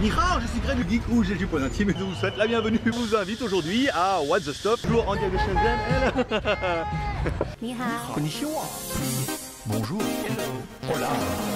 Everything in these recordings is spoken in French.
Nihao, je suis Greg le Geek ou j'ai du point intime et je vous souhaite la bienvenue. Je vous invite aujourd'hui à What the Stop, toujours en direct de Shenzhen. 你好，Konnichiwa. Bonjour. Hola.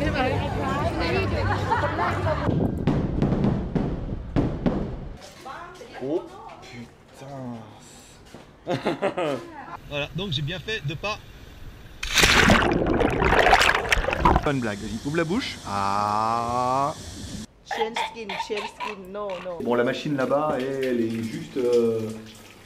voilà, donc j'ai bien fait de pas. Une blague, vas-y, ouvre la bouche. Ah. Chain skin, chain skin, no, no. Bon la machine là-bas elle est juste... euh,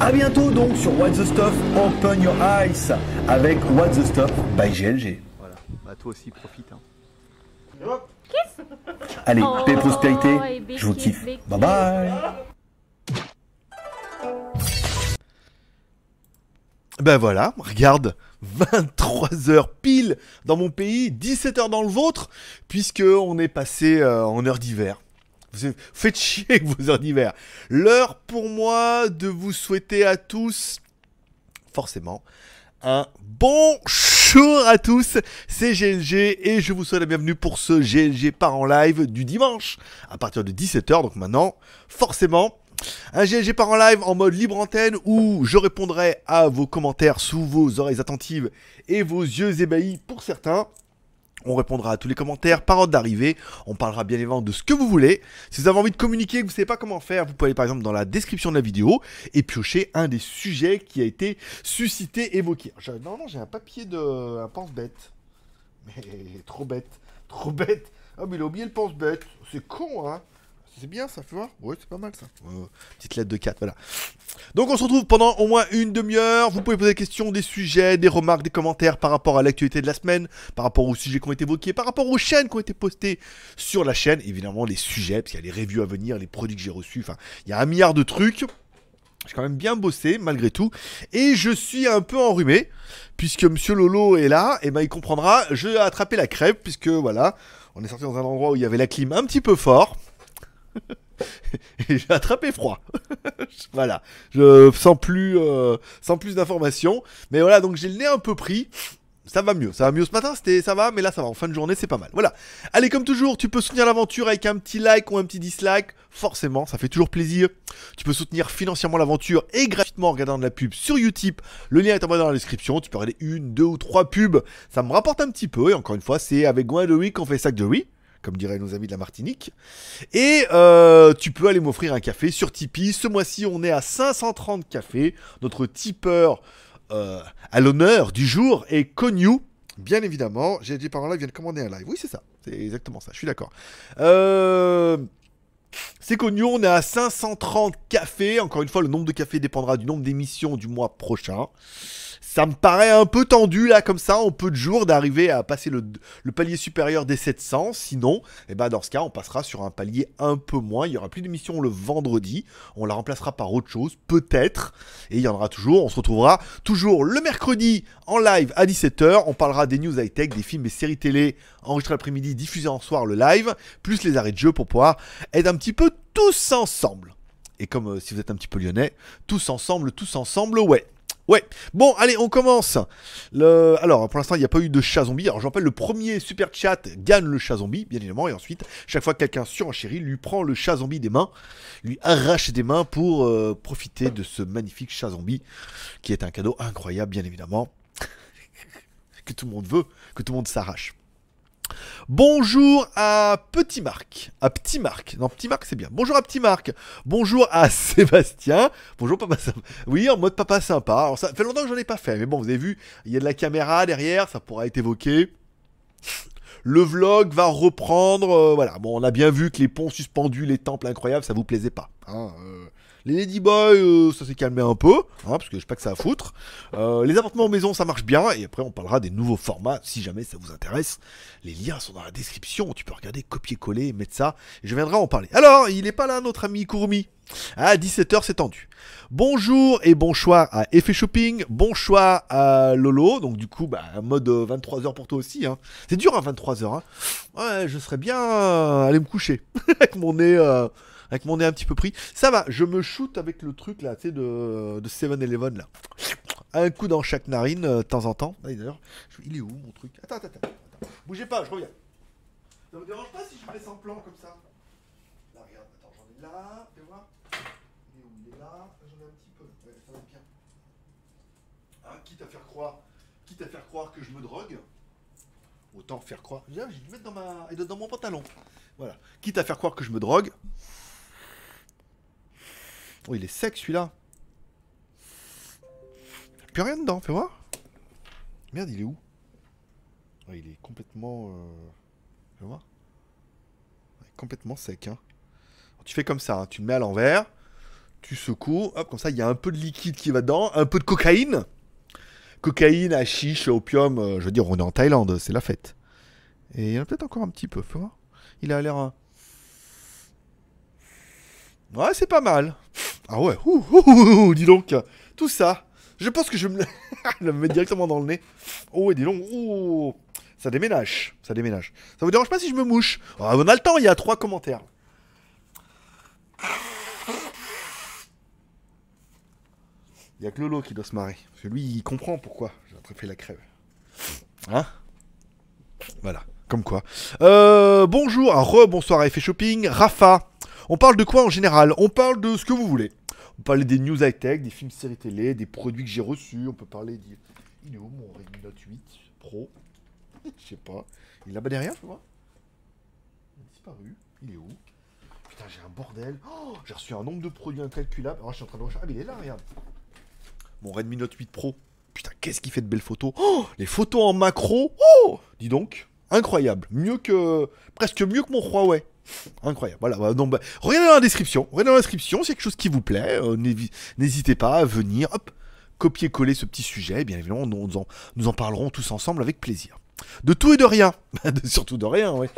A bientôt donc sur What the Stuff Open Your Eyes avec What the Stuff by GLG. Voilà, bah toi aussi profite. Hein. Allez, Oh, paix et prospérité, je vous kiffe. Bye bye. Ben voilà, regarde, 23h pile dans mon pays, 17h dans le vôtre, puisque on est passé euh, en heure d'hiver. Faites chier avec vos heures d'hiver. L'heure pour moi de vous souhaiter à tous, forcément, un bon jour à tous. C'est GLG et je vous souhaite la bienvenue pour ce GLG par en live du dimanche à partir de 17h. Donc maintenant, forcément, un GLG par en live en mode libre antenne où je répondrai à vos commentaires sous vos oreilles attentives et vos yeux ébahis pour certains. On répondra à tous les commentaires par ordre d'arrivée. On parlera bien évidemment de ce que vous voulez. Si vous avez envie de communiquer et que vous ne savez pas comment faire, vous pouvez aller par exemple dans la description de la vidéo et piocher un des sujets qui a été suscité, évoqué. Normalement, j'ai un papier de. un pense-bête. Mais trop bête. Trop bête. Ah, mais il a oublié le pense-bête. C'est con, hein. C'est bien ça, faut voir Ouais, c'est pas mal ça. Petite lettre de 4, voilà. Donc on se retrouve pendant au moins une demi-heure. Vous pouvez poser des questions, des sujets, des remarques, des commentaires par rapport à l'actualité de la semaine, par rapport aux sujets qui ont été évoqués, par rapport aux chaînes qui ont été postées sur la chaîne. Évidemment, les sujets, parce qu'il y a les reviews à venir, les produits que j'ai reçus. Enfin, il y a un milliard de trucs. J'ai quand même bien bossé malgré tout. Et je suis un peu enrhumé, puisque Monsieur Lolo est là, et ben il comprendra, je vais attraper la crêpe, puisque voilà, on est sorti dans un endroit où il y avait la clim un petit peu fort. Et j'ai attrapé froid. voilà, je sens plus, euh, sans plus d'informations. Mais voilà, donc j'ai le nez un peu pris. Ça va mieux, ça va mieux ce matin, c'était ça va, mais là ça va, en fin de journée c'est pas mal. Voilà. Allez, comme toujours, tu peux soutenir l'aventure avec un petit like ou un petit dislike, forcément, ça fait toujours plaisir. Tu peux soutenir financièrement l'aventure et gratuitement en regardant de la pub sur Utip. Le lien est en bas dans la description, tu peux regarder une, deux ou trois pubs, ça me rapporte un petit peu, et encore une fois, c'est avec Gwen de qu'on fait sac de riz comme diraient nos amis de la Martinique. Et euh, tu peux aller m'offrir un café sur Tipeee. Ce mois-ci, on est à 530 cafés. Notre tipeur euh, à l'honneur du jour est Cognou. Bien évidemment, j'ai dit par là, il vient de commander un live. Oui, c'est ça. C'est exactement ça. Je suis d'accord. Euh, c'est connu, on est à 530 cafés. Encore une fois, le nombre de cafés dépendra du nombre d'émissions du mois prochain. Ça me paraît un peu tendu là, comme ça, en peu de jours, d'arriver à passer le, palier supérieur des 700. Sinon, eh ben, dans ce cas, on passera sur un palier un peu moins. Il y aura plus d'émissions le vendredi. On la remplacera par autre chose, peut-être. Et il y en aura toujours. On se retrouvera toujours le mercredi en live à 17h. On parlera des news high-tech, des films et séries télé enregistrés l'après-midi, diffusés en soir le live, plus les arrêts de jeu pour pouvoir être un petit peu tous ensemble. Et comme euh, si vous êtes un petit peu lyonnais, tous ensemble, tous ensemble, ouais. Ouais, bon, allez, on commence. Alors, pour l'instant, il n'y a pas eu de chat zombie. Alors, je rappelle, le premier super chat gagne le chat zombie, bien évidemment. Et ensuite, chaque fois que quelqu'un surenchérit, lui prend le chat zombie des mains, lui arrache des mains pour euh, profiter de ce magnifique chat zombie, qui est un cadeau incroyable, bien évidemment, que tout le monde veut, que tout le monde s'arrache. Bonjour à Petit Marc. À Petit Marc. Non, Petit Marc, c'est bien. Bonjour à Petit Marc. Bonjour à Sébastien. Bonjour Papa Sympa. Oui, en mode Papa Sympa. Alors, ça fait longtemps que j'en ai pas fait. Mais bon, vous avez vu, il y a de la caméra derrière. Ça pourra être évoqué. Le vlog va reprendre. euh, voilà. Bon, on a bien vu que les ponts suspendus, les temples incroyables, ça vous plaisait pas. hein, euh. Les Ladyboys, euh, ça s'est calmé un peu, hein, parce que je sais pas que ça à foutre. Euh, les appartements maison, ça marche bien. Et après, on parlera des nouveaux formats, si jamais ça vous intéresse. Les liens sont dans la description. Tu peux regarder, copier-coller, mettre ça. Et je viendrai en parler. Alors, il est pas là, notre ami Kurumi. À 17h, c'est tendu. Bonjour et bonsoir à Effet Shopping. Bonsoir à Lolo. Donc, du coup, bah, mode 23h pour toi aussi. hein. C'est dur à 23h. Hein. Ouais, je serais bien euh, aller me coucher. avec mon nez. euh, avec mon nez un petit peu pris. Ça va, je me shoot avec le truc là, tu sais, de, de 7-Eleven là. Un coup dans chaque narine euh, de temps en temps. Ah, D'ailleurs, je- il est où mon truc? Attends, attends, attends, attends. Bougez pas, je reviens. Ça vous dérange pas si je me laisse en plan comme ça? Là, regarde, attends, j'en ai là, fais voir. Il est où? Il est là, Là, j'en ai un petit peu. Ouais, ça va bien. Hein, quitte à faire croire, quitte à faire croire que je me drogue, autant faire croire. Viens, j'ai dû mettre dans ma, dans mon pantalon. Voilà. Quitte à faire croire que je me drogue. Oh, il est sec celui-là. Plus rien dedans, fais voir. Merde, il est où? Oh, Il est complètement. Euh... Fais voir. Ouais, complètement sec. Hein. Tu fais comme ça, hein. tu le mets à l'envers, tu secoues, hop, comme ça, il y a un peu de liquide qui va dedans, un peu de cocaïne. Cocaïne, hashish, opium, euh, je veux dire, on est en Thaïlande, c'est la fête. Et il y en a peut-être encore un petit peu, fais voir. Il a l'air. euh, Ouais, c'est pas mal. Ah ouais, ouh, ouh, ouh, dis donc, tout ça. Je pense que je me le mettre directement dans le nez. Oh, et dis donc, ouh, ça déménage, ça déménage. Ça vous dérange pas si je me mouche? Ah, On a le temps, il y a trois commentaires. Il y a que Lolo qui doit se marrer. Parce que lui, il comprend pourquoi j'ai attrapé la crève. Hein? Voilà, comme quoi. Euh, bonjour, re-bonsoir à Effet Shopping. Rafa, on parle de quoi en général? On parle de ce que vous voulez. On peut parler des news high-tech, des films séries télé, des produits que j'ai reçus. On peut parler du... Il est où mon Redmi Note 8 Pro Je sais pas. Il est là-bas derrière, tu vois? Il a disparu. Il est où? Putain, j'ai un bordel. Oh, j'ai reçu un nombre de produits incalculable. Alors, je suis en train de. Ah, mais il est là, regarde. Mon Redmi Note 8 Pro. Putain, qu'est-ce qu'il fait de belles photos? Oh, les photos en macro. Oh, dis donc. Incroyable. Mieux que. Presque mieux que mon Huawei. Incroyable. Voilà. donc, bah, regardez dans la description. Regardez dans la description. S'il y a quelque chose qui vous plaît, euh, n'hésitez pas à venir. Copier-coller ce petit sujet. Bien évidemment, nous, en, parlerons tous ensemble avec plaisir. De tout et de rien. Surtout de rien, oui.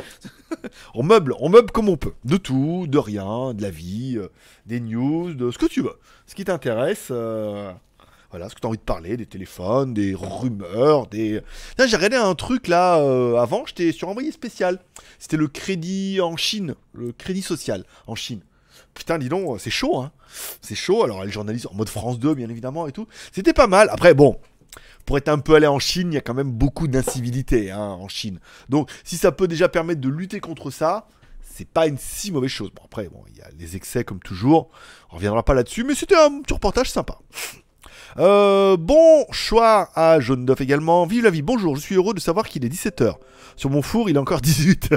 on meuble, on meuble comme on peut. De tout, de rien, de la vie, euh, des news, de ce que tu veux. Ce qui t'intéresse. euh, voilà, ce que tu as envie de parler, des téléphones, des rumeurs, des... J'ai regardé un truc là, euh, avant, j'étais sur envoyé spécial. C'était le crédit en Chine, le crédit social en Chine. Putain, dis donc, c'est chaud, hein. C'est chaud, alors les journalistes en mode France 2, bien évidemment, et tout. C'était pas mal. Après, bon, pour être un peu allé en Chine, il y a quand même beaucoup d'incivilité hein, en Chine. Donc, si ça peut déjà permettre de lutter contre ça, c'est pas une si mauvaise chose. Bon, après, bon, il y a les excès comme toujours. On reviendra pas là-dessus, mais c'était un petit reportage sympa. Euh, bonsoir à Jaune Duff également. Vive la vie, bonjour, je suis heureux de savoir qu'il est 17h. Sur mon four, il est encore 18.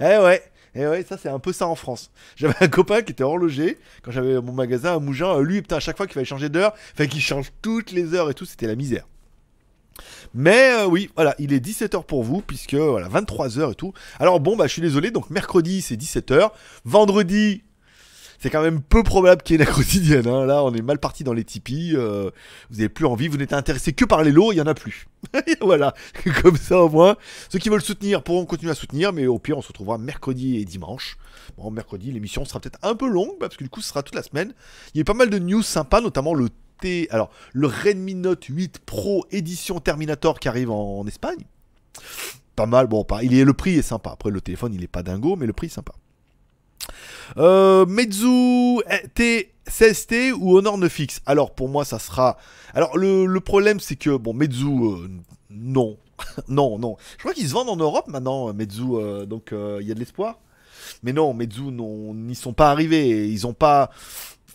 eh ouais, eh ouais, ça c'est un peu ça en France. J'avais un copain qui était horloger quand j'avais mon magasin à Mougins. Lui, putain, à chaque fois qu'il fallait changer d'heure, fallait qu'il change toutes les heures et tout, c'était la misère. Mais euh, oui, voilà, il est 17h pour vous, puisque voilà, 23h et tout. Alors bon, bah je suis désolé, donc mercredi c'est 17h. Vendredi, c'est quand même peu probable qu'il y ait la quotidienne. hein. Là, on est mal parti dans les Tipeee. euh, vous n'avez plus envie, vous n'êtes intéressé que par les lots, il n'y en a plus. voilà, comme ça au moins. Ceux qui veulent soutenir pourront continuer à soutenir, mais au pire, on se retrouvera mercredi et dimanche. Bon, mercredi, l'émission sera peut-être un peu longue, parce que du coup, ce sera toute la semaine. Il y a pas mal de news sympas, notamment le T. Alors, le Redmi Note 8 Pro édition Terminator qui arrive en, en Espagne. Pas mal, bon, pas. Il est, le prix est sympa. Après, le téléphone, il est pas dingo, mais le prix est sympa. Euh, Meizu T 16T ou Honor 9 X Alors pour moi ça sera. Alors le, problème c'est que bon Meizu euh, non non non. Je crois qu'ils se vendent en Europe maintenant Meizu euh, donc il y a de l'espoir. Mais non Meizu non n'y sont pas arrivés. Ils ont pas.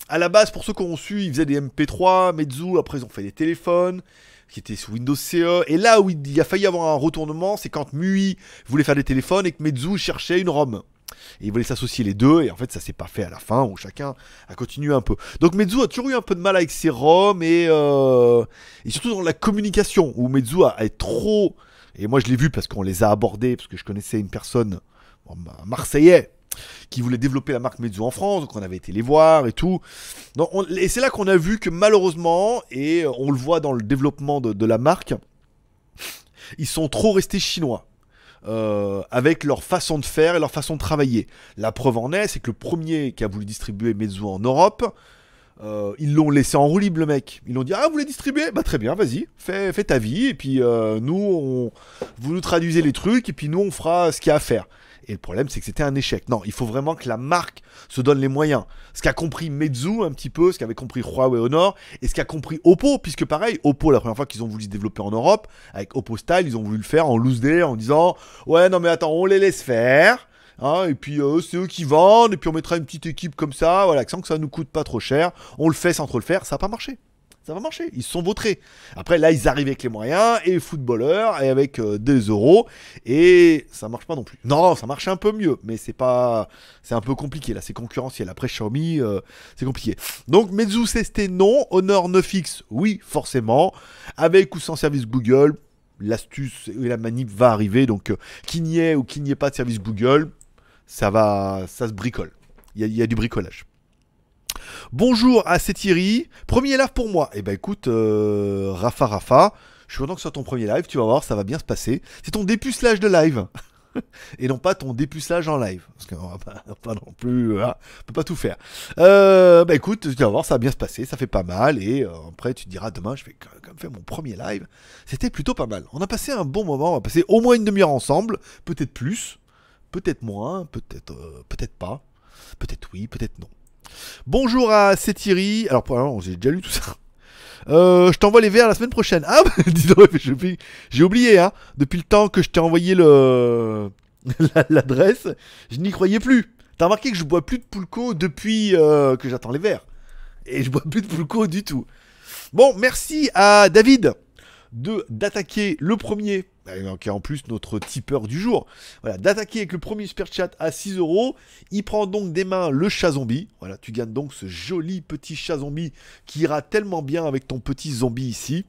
À la base pour ceux qui ont su ils faisaient des MP3 Meizu après ils ont fait des téléphones qui était sous Windows CE. Et là où il a failli avoir un retournement, c'est quand MUI voulait faire des téléphones et que Meizu cherchait une ROM. Et ils voulaient s'associer les deux, et en fait ça s'est pas fait à la fin, où chacun a continué un peu. Donc Meizu a toujours eu un peu de mal avec ses ROM, et, euh, surtout dans la communication, où Meizu a, a trop... Et moi je l'ai vu parce qu'on les a abordés, parce que je connaissais une personne, bon, un Marseillais, qui voulait développer la marque Meizu en France, donc on avait été les voir et tout. Et c'est là qu'on a vu que malheureusement, et on le voit dans le développement de la marque, ils sont trop restés chinois. Euh, avec leur façon de faire et leur façon de travailler. La preuve en est, c'est que le premier qui a voulu distribuer Meizu en Europe, euh, ils l'ont laissé en roue libre, le mec. Ils l'ont dit Ah, vous voulez distribuer? Bah, très bien, vas-y, fais, fais ta vie. Et puis, euh, nous, on, vous nous traduisez les trucs, et puis nous, on fera ce qu'il y a à faire. Et le problème, c'est que c'était un échec. Non, il faut vraiment que la marque se donne les moyens. Ce qu'a compris Meizu un petit peu, ce qu'avait compris Huawei Honor, et ce qu'a compris Oppo, puisque pareil, Oppo, la première fois qu'ils ont voulu se développer en Europe, avec Oppo Style, ils ont voulu le faire en loose day, en disant Ouais, non, mais attends, on les laisse faire. Hein, et puis euh, c'est eux qui vendent, et puis on mettra une petite équipe comme ça, voilà, sans que ça nous coûte pas trop cher. On le fait sans trop le faire, ça n'a pas marché. Ça va marcher, ils sont vautrés. Après, là, ils arrivent avec les moyens, et footballeurs, et avec euh, des euros, et ça marche pas non plus. Non, ça marche un peu mieux, mais c'est pas. C'est un peu compliqué, là, c'est concurrentiel. Après Xiaomi, euh, c'est compliqué. Donc, Meizu c'était non, Honor 9X, oui, forcément. Avec ou sans service Google, l'astuce et la manip va arriver, donc euh, qu'il n'y ait ou qu'il n'y ait pas de service Google, ça va. ça se bricole. Il y a du bricolage. Bonjour à c'est Thierry. Premier live pour moi. Eh ben écoute, euh, Rafa Rafa, je suis content que ce soit ton premier live, tu vas voir, ça va bien se passer. C'est ton dépucelage de live. Et non pas ton dépucelage en live. Parce qu'on va pas, non plus. hein, peut pas tout faire. Bah écoute, tu vas voir, ça va bien se passer, ça fait pas mal. Et euh, après, tu diras demain, je vais quand même faire mon premier live. C'était plutôt pas mal. On a passé un bon moment, on va passer au moins une demi-heure ensemble, peut-être plus, peut-être moins, peut-être peut-être pas, peut-être oui, peut-être non. Bonjour à c'est. Alors, pour j'ai déjà lu tout ça. Euh, je t'envoie les verres la semaine prochaine. Ah, bah, dis j'ai oublié- hein. Depuis le temps que je t'ai envoyé l'adresse, je n'y croyais plus. T'as remarqué que je bois plus de Poulco depuis euh, que j'attends les verres. Et je bois plus de Poulco du tout. Bon, merci à David d'attaquer le premier, qui est en plus notre tipeur du jour. Voilà, d'attaquer avec le premier super chat à 6 euros. Il prend donc des mains le chat zombie. Voilà, tu gagnes donc ce joli petit chat zombie qui ira tellement bien avec ton petit zombie ici.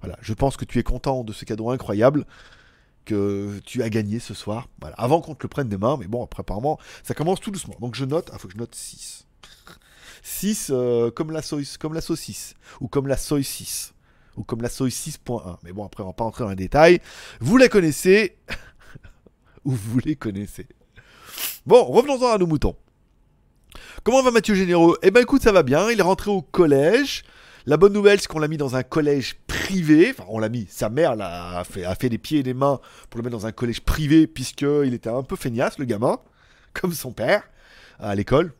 Voilà, je pense que tu es content de ce cadeau incroyable que tu as gagné ce soir. Avant qu'on te le prenne des mains, mais bon, après apparemment, ça commence tout doucement. Donc je note, il faut que je note 6. 6 euh, comme, la comme la saucisse, ou comme la soy 6, ou comme la soy 6.1. Mais bon, après, on va pas rentrer dans les détails. Vous la connaissez, ou vous les connaissez. Bon, revenons-en à nos moutons. Comment va Mathieu Généreux? Eh ben écoute, ça va bien, il est rentré au collège. La bonne nouvelle, c'est qu'on l'a mis dans un collège privé. Enfin, on l'a mis, sa mère l'a fait, a fait des pieds et des mains pour le mettre dans un collège privé, puisqu'il était un peu feignasse, le gamin, comme son père, à l'école.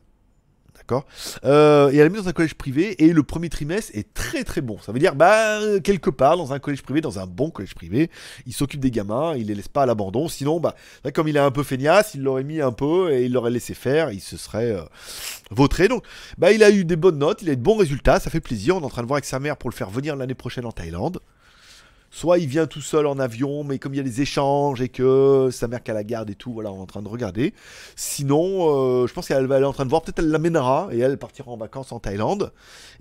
Euh, Et elle l'a mis dans un collège privé, et le premier trimestre est très très bon. Ça veut dire, bah, quelque part, dans un collège privé, dans un bon collège privé, il s'occupe des gamins, il les laisse pas à l'abandon. Sinon, bah, comme il est un peu feignasse, il l'aurait mis un peu, et il l'aurait laissé faire, il se serait euh, vautré. Donc, bah, il a eu des bonnes notes, il a eu de bons résultats, ça fait plaisir. On est en train de voir avec sa mère pour le faire venir l'année prochaine en Thaïlande. Soit il vient tout seul en avion, mais comme il y a des échanges et que sa mère qui a la garde et tout, voilà, on est en train de regarder. Sinon, euh, je pense qu'elle va est en train de voir, peut-être elle l'amènera et elle partira en vacances en Thaïlande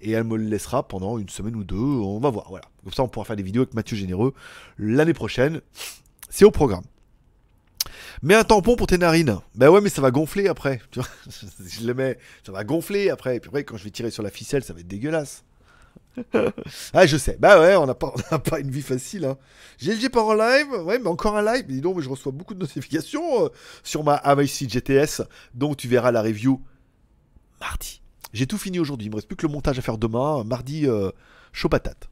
et elle me le laissera pendant une semaine ou deux, on va voir, voilà. Comme ça, on pourra faire des vidéos avec Mathieu Généreux l'année prochaine. C'est au programme. Mets un tampon pour tes narines. Ben ouais, mais ça va gonfler après. Tu vois, je le mets, ça va gonfler après. Et puis après, quand je vais tirer sur la ficelle, ça va être dégueulasse. ah, je sais. Bah ouais, on n'a pas, pas une vie facile. Hein. GLG part en live. Ouais, mais encore un live. Dis donc, mais je reçois beaucoup de notifications euh, sur ma AVC GTS. Donc tu verras la review mardi. J'ai tout fini aujourd'hui. Il me reste plus que le montage à faire demain. Mardi, euh, chaud patate.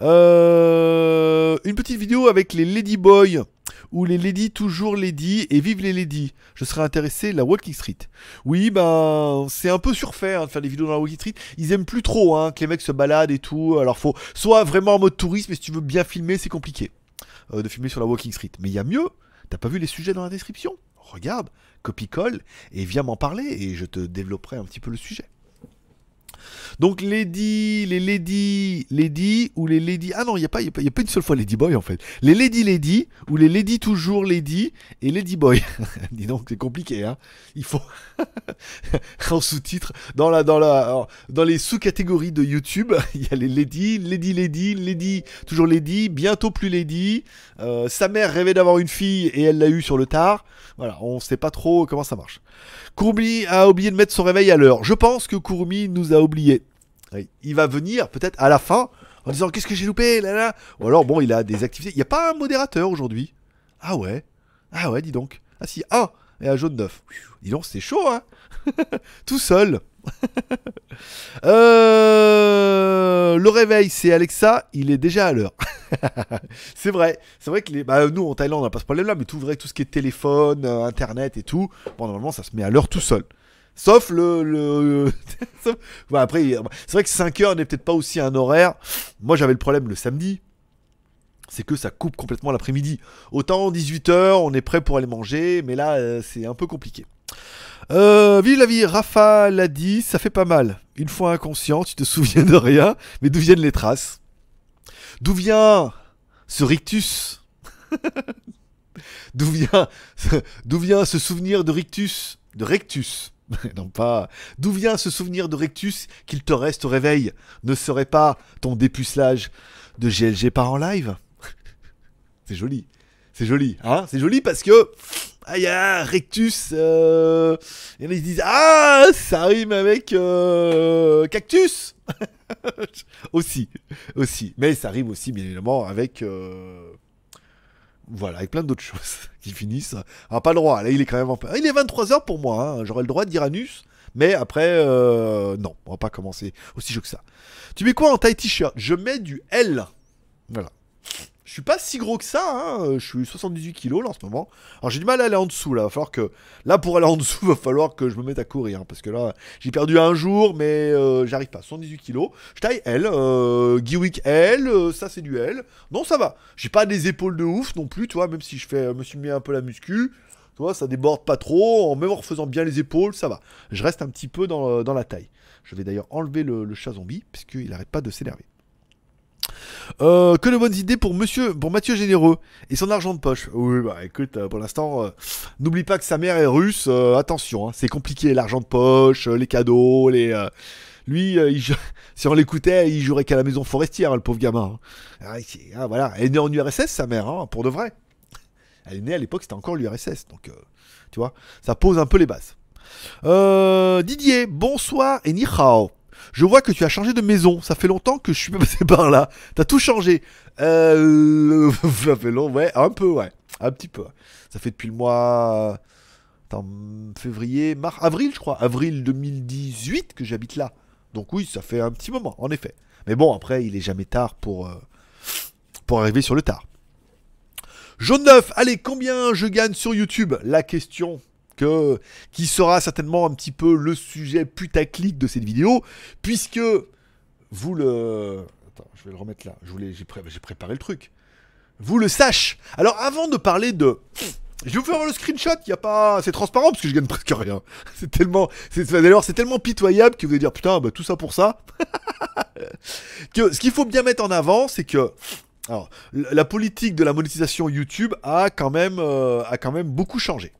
Euh, une petite vidéo avec les Ladyboys ou les Lady toujours Lady et vive les Lady. Je serais intéressé la Walking Street. Oui, ben c'est un peu surfait hein, de faire des vidéos dans la Walking Street. Ils aiment plus trop hein, que les mecs se baladent et tout. Alors faut soit vraiment en mode tourisme, mais si tu veux bien filmer, c'est compliqué euh, de filmer sur la Walking Street. Mais il y a mieux. T'as pas vu les sujets dans la description? Regarde, copie-colle et viens m'en parler et je te développerai un petit peu le sujet. Donc Lady, les Lady, Lady ou les Lady. Ah non, il n'y a, pas- a, pas- une seule fois Lady Boy en fait. Les Lady Lady ou les Lady toujours Lady et Lady Boy. Dis donc, c'est compliqué, hein. Il faut en sous-titre dans la dans la dans les sous-catégories de YouTube, il y a les Lady, Lady Lady, Lady toujours Lady, bientôt plus Lady. Euh, sa mère rêvait d'avoir une fille et elle l'a eu sur le tard. Voilà, on sait pas trop comment ça marche. Kurumi a oublié de mettre son réveil à l'heure. Je pense que Kurumi nous a oublié. Oui, Il va venir peut-être à la fin en disant qu'est-ce que j'ai loupé là là. Ou alors bon, il a des activités. Il n'y a pas un modérateur aujourd'hui. Ah ouais. Ah ouais, dis donc. Ah si, un et un jaune neuf. Dis donc, c'est chaud hein. Tout seul. Euh, le réveil, c'est Alexa, il est déjà à l'heure. c'est vrai, c'est vrai que les... bah, nous en Thaïlande on n'a pas ce problème-là, mais tout vrai, tout ce qui est téléphone, euh, internet et tout, bon normalement ça se met à l'heure tout seul. Sauf le. Ouais, après, c'est vrai que 5 heures n'est peut-être pas aussi un horaire. Moi j'avais le problème le samedi. C'est que ça coupe complètement l'après-midi. Autant 18h, on est prêt pour aller manger, mais là euh, c'est un peu compliqué. Euh, vive la vie, Rafa l'a dit, ça fait pas mal. Une fois inconscient, tu te souviens de rien, mais d'où viennent les traces? D'où vient ce rictus? D'où vient, d'où vient ce souvenir de rictus? De rectus? Non pas. D'où vient ce souvenir de rectus qu'il te reste au réveil? Ne serait pas ton dépucelage de GLG par en live? C'est joli. C'est joli, hein? C'est joli parce que ah, il y a rectus. Euh... Il y en a qui se disent Ah, ça rime avec euh, cactus Aussi, aussi. Mais ça rime aussi, bien évidemment, avec. euh, Voilà, avec plein d'autres choses qui finissent. Ah, pas le droit, là, il est quand même en... Il est 23h pour moi, hein. j'aurais le droit de dire anus. Mais après, euh, non, on va pas commencer aussi chaud que ça. Tu mets quoi en taille t-shirt? Je mets du L. Voilà. Je suis pas si gros que ça, hein. je suis 78 kilos là en ce moment. Alors j'ai du mal à aller en dessous là, va falloir que là pour aller en dessous, va falloir que je me mette à courir hein, parce que là j'ai perdu un jour mais euh, j'arrive pas. 78 kilos, je taille L, euh, L, euh, ça c'est du L. Non ça va, j'ai pas des épaules de ouf non plus, tu même si je fais, me suis mis un peu la muscu, tu vois, ça déborde pas trop, même en refaisant bien les épaules, ça va. Je reste un petit peu dans, la taille. Je vais d'ailleurs enlever le, le chat zombie puisqu'il arrête pas de s'énerver. Euh, que de bonnes idées pour monsieur, pour Mathieu Généreux et son argent de poche. Oui, bah écoute, euh, pour l'instant, euh, n'oublie pas que sa mère est russe. euh, attention, hein, c'est compliqué l'argent de poche, les cadeaux, les. lui, il si on l'écoutait, il jouerait qu'à la maison forestière, le pauvre gamin. hein. Ah, ah, voilà, elle est née en URSS, sa mère, hein, pour de vrai. Elle est née à l'époque, c'était encore l'URSS, donc tu vois, ça pose un peu les bases. Didier, bonsoir et ni hao. Je vois que tu as changé de maison. Ça fait longtemps que je suis pas passé par là. T'as tout changé. Euh... ça fait long, ouais, un peu, ouais. Un petit peu. Ça fait depuis le mois. Attends, février, mars, avril, je crois. Avril 2018 que j'habite là. Donc oui, ça fait un petit moment, en effet. Mais bon, après, il est jamais tard pour, euh, pour arriver sur le tard. Jaune neuf, allez, combien je gagne sur YouTube? La question qui sera certainement un petit peu le sujet putaclic de cette vidéo, puisque vous le... Attends, je vais le remettre là, j'ai, pré- j'ai préparé le truc. Vous le sache. Alors avant de parler de... Je vais vous faire le screenshot, y a pas, c'est transparent parce que je gagne presque rien. C'est tellement, d'ailleurs c'est tellement pitoyable que vous allez dire putain, bah, tout ça pour ça. que ce qu'il faut bien mettre en avant, c'est que la politique de la monétisation YouTube a quand même, euh, a quand même beaucoup changé.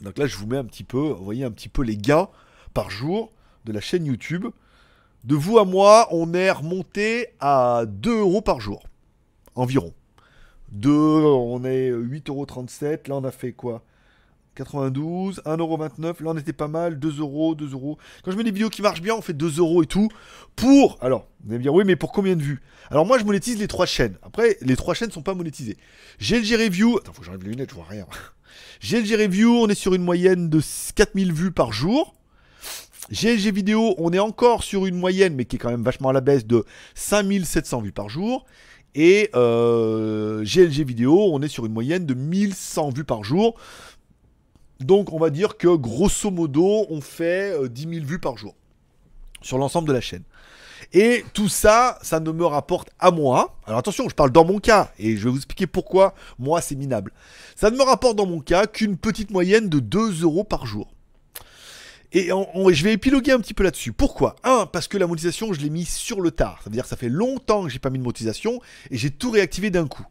Donc là, je vous mets un petit peu, vous voyez un petit peu les gains par jour de la chaîne YouTube. De vous à moi, on est remonté à 2 euros par jour, environ. 2, on est 8,37€, là on a fait quoi? 92, 1,29€, là on était pas mal, 2 euros, 2 euros. Quand je mets des vidéos qui marchent bien, on fait 2 euros et tout. Pour, alors, vous allez me dire, oui, mais pour combien de vues? Alors moi, je monétise les trois chaînes. Après, les trois chaînes sont pas monétisées. GLG Review, attends, faut que j'enlève les lunettes, je vois rien. GLG Review, on est sur une moyenne de 4000 vues par jour. GLG Vidéo, on est encore sur une moyenne, mais qui est quand même vachement à la baisse, de 5700 vues par jour. Et euh, GLG Vidéo, on est sur une moyenne de 1100 vues par jour. Donc on va dire que grosso modo, on fait euh, 10 000 vues par jour sur l'ensemble de la chaîne. Et tout ça, ça ne me rapporte à moi. Alors attention, je parle dans mon cas, et je vais vous expliquer pourquoi moi c'est minable. Ça ne me rapporte dans mon cas qu'une petite moyenne de 2 euros par jour. Et je vais épiloguer un petit peu là-dessus. Pourquoi? Un, parce que la monétisation, je l'ai mis sur le tard. Ça veut dire que ça fait longtemps que j'ai pas mis de monétisation et j'ai tout réactivé d'un coup.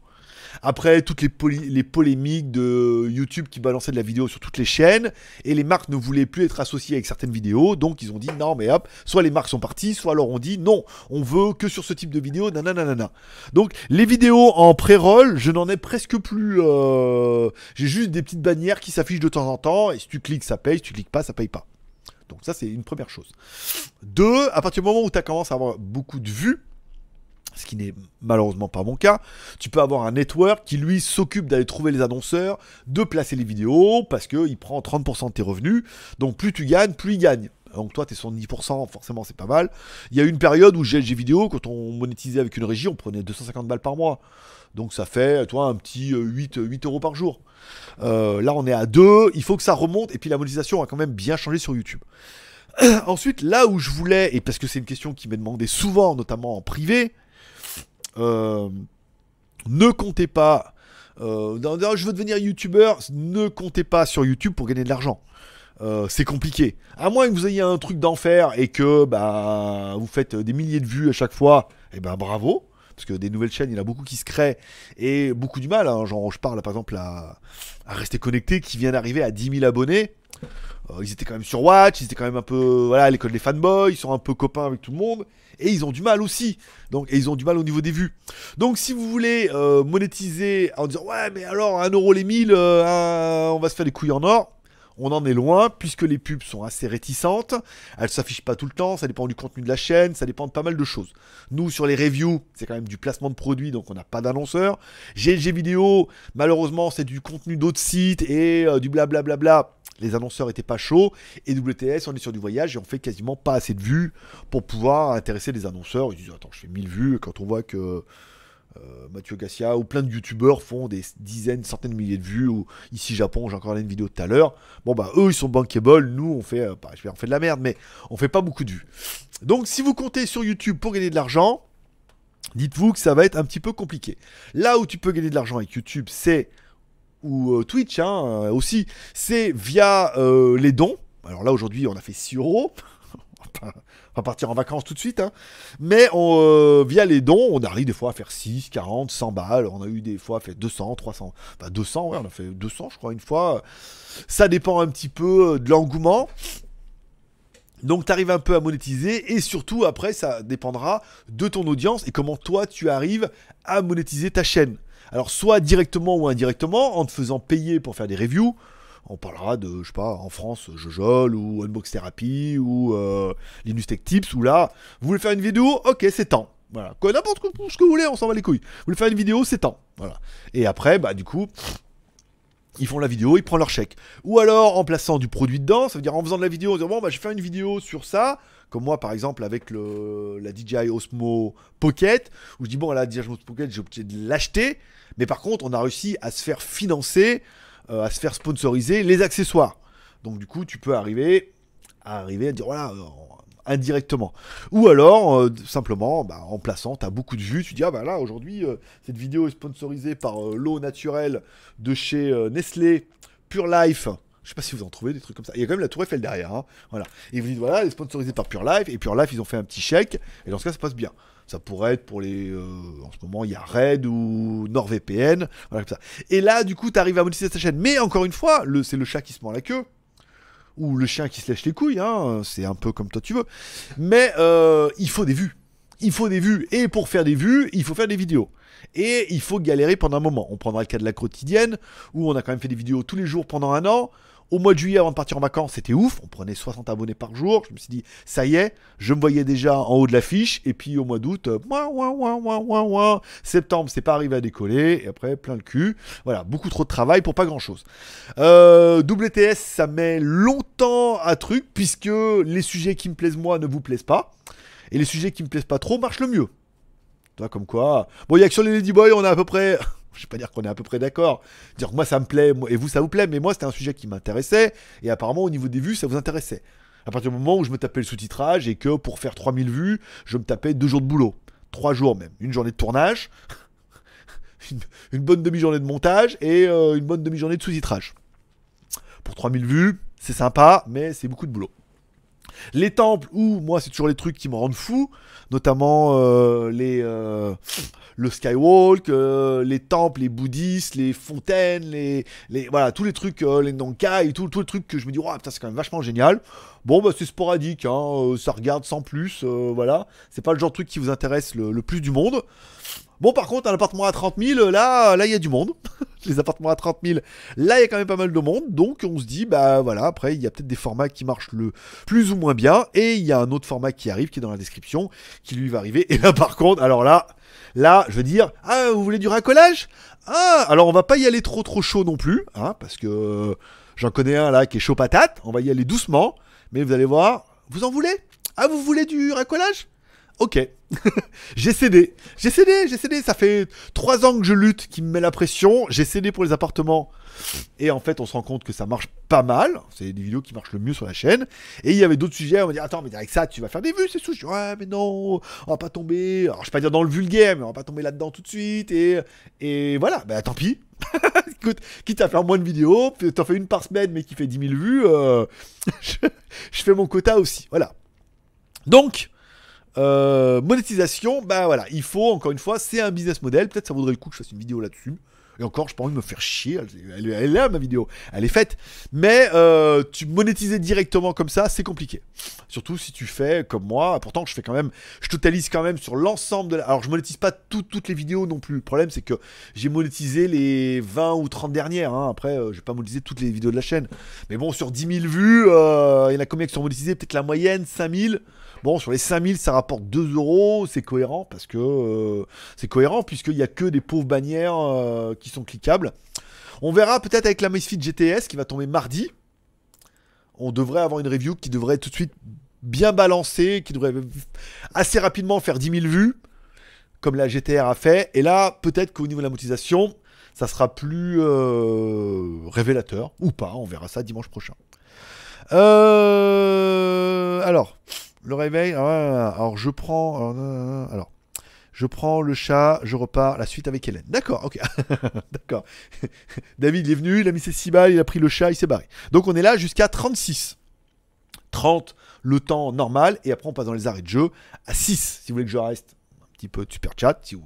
Après, toutes les, les polémiques de YouTube qui balançaient de la vidéo sur toutes les chaînes, et les marques ne voulaient plus être associées avec certaines vidéos, donc ils ont dit non, mais hop, soit les marques sont parties, soit alors on dit non, on veut que sur ce type de vidéo, nanana. Donc les vidéos en pré-roll, je n'en ai presque plus. euh, J'ai juste des petites bannières qui s'affichent de temps en temps, et si tu cliques, ça paye, si tu cliques pas, ça paye pas. Donc ça, c'est une première chose. Deux, à partir du moment où tu as commencé à avoir beaucoup de vues, ce qui n'est malheureusement pas mon cas, tu peux avoir un network qui lui s'occupe d'aller trouver les annonceurs, de placer les vidéos, parce qu'il prend 30% de tes revenus. Donc plus tu gagnes, plus il gagne. Donc toi, tu es sur 10%, forcément c'est pas mal. Il y a une période où GLG Vidéo, quand on monétisait avec une régie, on prenait 250 balles par mois. Donc ça fait, toi, un petit euh, 8, 8 euros par jour. Euh, là, on est à 2, il faut que ça remonte, et puis la monétisation a quand même bien changé sur YouTube. Ensuite, là où je voulais, et parce que c'est une question qui m'est demandée souvent, notamment en privé, euh, ne comptez pas. euh, je veux devenir youtubeur, ne comptez pas sur YouTube pour gagner de l'argent. Euh, c'est compliqué. À moins que vous ayez un truc d'enfer et que bah, vous faites des milliers de vues à chaque fois, et ben bravo. Parce que des nouvelles chaînes, il y en a beaucoup qui se créent et beaucoup du mal. hein. Genre, je parle par exemple à, à Rester Connecté qui vient d'arriver à 10 000 abonnés. Euh, ils étaient quand même sur Watch, ils étaient quand même un peu voilà, à l'école des fanboys, ils sont un peu copains avec tout le monde. Et ils ont du mal aussi. Donc, et ils ont du mal au niveau des vues. Donc, si vous voulez euh, monétiser en disant Ouais, mais alors, 1 euro les 1000, euh, on va se faire des couilles en or. On en est loin, puisque les pubs sont assez réticentes. Elles s'affichent pas tout le temps, ça dépend du contenu de la chaîne, ça dépend de pas mal de choses. Nous, sur les reviews, c'est quand même du placement de produits, donc on n'a pas d'annonceur. GLG vidéo, malheureusement, c'est du contenu d'autres sites et euh, du blablabla. Les annonceurs étaient pas chauds. Et WTS, on est sur du voyage et on fait quasiment pas assez de vues pour pouvoir intéresser les annonceurs. Ils disent Attends, je fais 1000 vues quand on voit que. Euh, Mathieu Gassia ou plein de youtubeurs font des dizaines, centaines de milliers de vues. Ici Japon, j'ai encore une vidéo tout à l'heure. Bon bah eux ils sont bankable, nous on fait, euh, bah, je vais- on fait de la merde, mais on fait pas beaucoup de vues. Donc si vous comptez sur YouTube pour gagner de l'argent, dites-vous que ça va être un petit peu compliqué. Là où tu peux gagner de l'argent avec YouTube, c'est ou euh, Twitch hein, aussi, c'est via les dons. Alors là aujourd'hui on a fait 6 euros. Partir en vacances tout de suite, hein. mais on, euh, via les dons, on arrive des fois à faire 6, 40, 100 balles. On a eu des fois fait 200, 300, enfin 200, ouais, on a fait 200, je crois, une fois. Ça dépend un petit peu euh, de l'engouement. Donc tu arrives un peu à monétiser et surtout après ça dépendra de ton audience et comment toi tu arrives à monétiser ta chaîne. Alors soit directement ou indirectement en te faisant payer pour faire des reviews. On parlera de, je sais pas, en France, Jojol ou Unbox Therapy ou euh, Linus Tech Tips où là, vous voulez faire une vidéo, ok c'est temps. Voilà, quoi, n'importe ce que vous voulez, on s'en va les couilles. Vous voulez faire une vidéo, c'est temps. Voilà. Et après, bah du coup, ils font la vidéo, ils prennent leur chèque. Ou alors en plaçant du produit dedans, ça veut dire en faisant de la vidéo, en disant bon bah je vais faire une vidéo sur ça, comme moi par exemple avec la DJI Osmo Pocket, où je dis bon la DJI Osmo Pocket j'ai obligé de l'acheter, mais par contre on a réussi à se faire financer, euh, à se faire sponsoriser les accessoires. Donc du coup tu peux arriver à arriver à dire voilà euh, indirectement. Ou alors, euh, simplement, bah, en plaçant, tu as beaucoup de vues, tu dis, ah bah là, aujourd'hui, cette vidéo est sponsorisée par l'eau naturelle de chez Nestlé Pure Life. Je sais pas si vous en trouvez des trucs comme ça. Il y a quand même la Tour Eiffel derrière. hein. Voilà. Et vous dites, voilà, elle est sponsorisée par Pure Life. Et Pure Life, ils ont fait un petit chèque. Et dans ce cas, ça passe bien. Ça pourrait être pour les. euh, en ce moment, il y a Red ou NordVPN. Voilà, comme ça. Et là, du coup, tu arrives à monétiser ta chaîne. Mais encore une fois, c'est le chat qui se mord la queue ou le chien qui se lèche les couilles, hein, c'est un peu comme toi tu veux. Mais euh, il faut des vues. Il faut des vues. Et pour faire des vues, il faut faire des vidéos. Et il faut galérer pendant un moment. On prendra le cas de la quotidienne, où on a quand même fait des vidéos tous les jours pendant un an. Au mois de juillet, avant de partir en vacances, c'était ouf. On prenait 60 abonnés par jour. Je me suis dit, ça y est, je me voyais déjà en haut de l'affiche. Et puis au mois d'août, euh, septembre, c'est pas arrivé à décoller. Et après, plein le cul. Voilà, beaucoup trop de travail pour pas grand chose. Euh, WTS, ça met longtemps à truc, puisque les sujets qui me plaisent moi ne vous plaisent pas. Et les sujets qui me plaisent pas trop marchent le mieux. Tu vois, comme quoi. Bon, il y a que sur les Ladyboy, on est à peu près. Je vais pas dire qu'on est à peu près d'accord. Dire que moi ça me plaît, et vous ça vous plaît, mais moi c'était un sujet qui m'intéressait, et apparemment au niveau des vues ça vous intéressait. À partir du moment où je me tapais le sous-titrage et que pour faire 3000 vues, je me tapais deux jours de boulot. Trois jours même. Une journée de tournage, une, une bonne demi-journée de montage et euh, une bonne demi-journée de sous-titrage. Pour 3000 vues, c'est sympa, mais c'est beaucoup de boulot. Les temples, où moi c'est toujours les trucs qui me rendent fou, notamment euh, les euh, le skywalk, euh, les temples, les bouddhistes, les fontaines, les, les voilà tous les trucs, euh, les nankai, tout, tous les trucs que je me dis, oh, putain, c'est quand même vachement génial. Bon bah c'est sporadique, hein, euh, ça regarde sans plus, euh, voilà. C'est pas le genre de truc qui vous intéresse le, le plus du monde. Bon par contre un appartement à 30 000, là là il y a du monde. les appartements à 30 000, là il y a quand même pas mal de monde, donc on se dit bah voilà après il y a peut-être des formats qui marchent le plus ou moins bien et il y a un autre format qui arrive qui est dans la description qui lui va arriver et là par contre alors là là je veux dire ah vous voulez du racolage? Ah alors on va pas y aller trop trop chaud non plus hein, parce que j'en connais un là qui est chaud patate. On va y aller doucement. Mais vous allez voir vous en voulez? Ah vous voulez du racolage? Ok. j'ai cédé. J'ai cédé, j'ai cédé. Ça fait trois ans que je lutte, qui me met la pression. J'ai cédé pour les appartements. Et en fait, on se rend compte que ça marche pas mal. C'est des vidéos qui marchent le mieux sur la chaîne. Et il y avait d'autres sujets. On va dire, attends, mais avec ça, tu vas faire des vues, c'est tout. Je dis, ouais, mais non, on va pas tomber. Alors, je vais pas dire dans le vulgaire, mais on va pas tomber là-dedans tout de suite. Et, voilà, bah tant pis. Écoute, quitte à faire moins de vidéos, t'en fais une par semaine, mais qui fait 10 000 vues, euh, je fais mon quota aussi. Voilà. Donc, euh, monétisation, bah voilà, il faut, encore une fois, c'est un business model. Peut-être ça vaudrait le coup que je fasse une vidéo là-dessus. Et encore, je pas envie de me faire chier. Elle, est là, ma vidéo. Elle est faite. Mais euh, tu monétiser directement comme ça, c'est compliqué. Surtout si tu fais comme moi. Pourtant, je fais quand même. Je totalise quand même sur l'ensemble de la. Alors, je monétise pas tout- toutes les vidéos non plus. Le problème, c'est que j'ai monétisé les 20 ou 30 dernières. hein. Après, euh, je vais pas monétiser toutes les vidéos de la chaîne. Mais bon, sur 10 000 vues, euh, il y en a combien qui sont monétisées? Peut-être la moyenne, 5 000. Bon, sur les 5000, ça rapporte 2 euros, c'est cohérent parce que euh, c'est cohérent puisqu'il n'y a que des pauvres bannières euh, qui sont cliquables. On verra peut-être avec la Misfit GTS qui va tomber mardi. On devrait avoir une review qui devrait tout de suite bien balancer, qui devrait assez rapidement faire 10 000 vues, comme la GTR a fait. Et là, peut-être qu'au niveau de la monétisation, ça sera plus euh, révélateur, ou pas, on verra ça dimanche prochain. Euh, alors, le réveil. ah, Alors, je prends. Alors, euh, alors, je prends le chat, je repars. La suite avec Hélène. D'accord, ok. D'accord. David, il est venu, il a mis ses 6 balles, il a pris le chat, il s'est barré. Donc, on est là jusqu'à 36. 30, le temps normal. Et après, on passe dans les arrêts de jeu à 6. Si vous voulez que je reste petit peu de super chat, si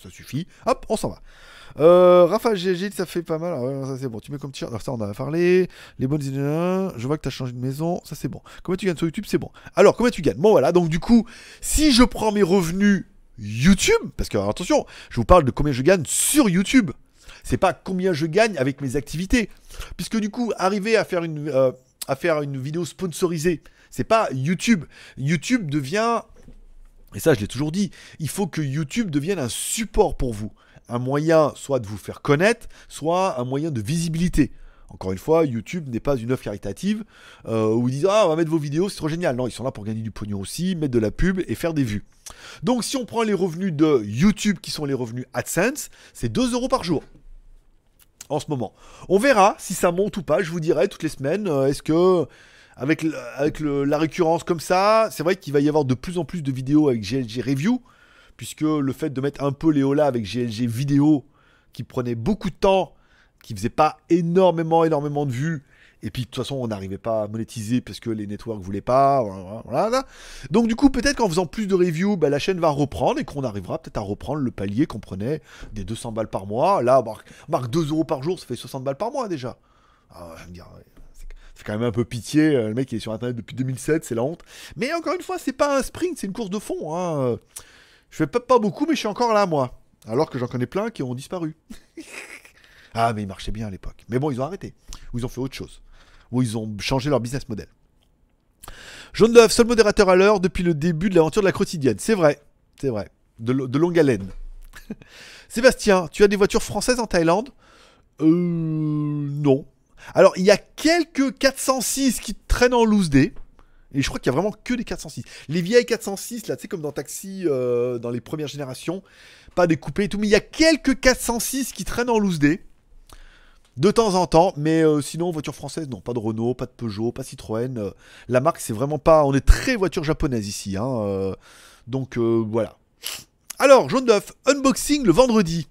ça suffit. Hop, on s'en va. Euh, Rafa GG, ça fait pas mal. Ah ça c'est bon. Tu mets comme t-shirt. Alors ça, on en a parlé. Les bonnes idées. Je vois que tu as changé de maison. Ça c'est bon. Combien tu gagnes sur YouTube? C'est bon. Alors, combien tu gagnes? Bon, voilà. Donc, du coup, si je prends mes revenus YouTube, parce que attention, je vous parle de combien je gagne sur YouTube. C'est pas combien je gagne avec mes activités. Puisque du coup, arriver à faire une, euh, à faire une vidéo sponsorisée, c'est pas YouTube. YouTube devient et ça, je l'ai toujours dit, il faut que YouTube devienne un support pour vous. Un moyen soit de vous faire connaître, soit un moyen de visibilité. Encore une fois, YouTube n'est pas une œuvre caritative euh, où ils disent Ah, on va mettre vos vidéos, c'est trop génial. Non, ils sont là pour gagner du pognon aussi, mettre de la pub et faire des vues. Donc, si on prend les revenus de YouTube, qui sont les revenus AdSense, c'est 2 euros par jour en ce moment. On verra si ça monte ou pas. Je vous dirai toutes les semaines. euh, Est-ce que avec, la récurrence comme ça, c'est vrai qu'il va y avoir de plus en plus de vidéos avec GLG Review, puisque le fait de mettre un peu Léola avec GLG Vidéo, qui prenait beaucoup de temps, qui faisait pas énormément, énormément de vues, et puis de toute façon on n'arrivait pas à monétiser parce que les networks voulaient pas. Donc du coup peut-être qu'en faisant plus de reviews, bah, la chaîne va reprendre et qu'on arrivera peut-être à reprendre le palier qu'on prenait des 200 balles par mois. Là, marque, marque 2 euros par jour, ça fait 60 balles par mois déjà. Ah, je me c'est- c'est quand même un peu pitié. euh, Le mec il est sur internet depuis 2007, c'est la honte. Mais encore une fois, c'est pas un sprint, c'est une course de fond. Hein. Je fais pas, pas beaucoup, mais je suis encore là, moi. Alors que j'en connais plein qui ont disparu. ah, mais ils marchaient bien à l'époque. Mais bon, ils ont arrêté. Ou ils ont fait autre chose. Ou ils ont changé leur business model. Jaune d'œuf, seul modérateur à l'heure depuis le début de l'aventure de la quotidienne. C'est vrai, c'est vrai. De, de longue haleine. Sébastien, tu as des voitures françaises en Thaïlande? Euh. Non. Alors, il y a quelques 406 qui traînent en loose day. Et je crois qu'il y a vraiment que des 406. Les vieilles 406, là, tu sais, comme dans Taxi, euh, dans les premières générations, pas des coupés et tout, mais il y a quelques 406 qui traînent en loose day. De temps en temps, mais euh, sinon, voiture française, non, pas de Renault, pas de Peugeot, pas Citroën. euh, la marque, c'est vraiment pas. On est très voiture japonaise ici, hein, donc voilà. Alors, jaune d'œuf, unboxing le vendredi.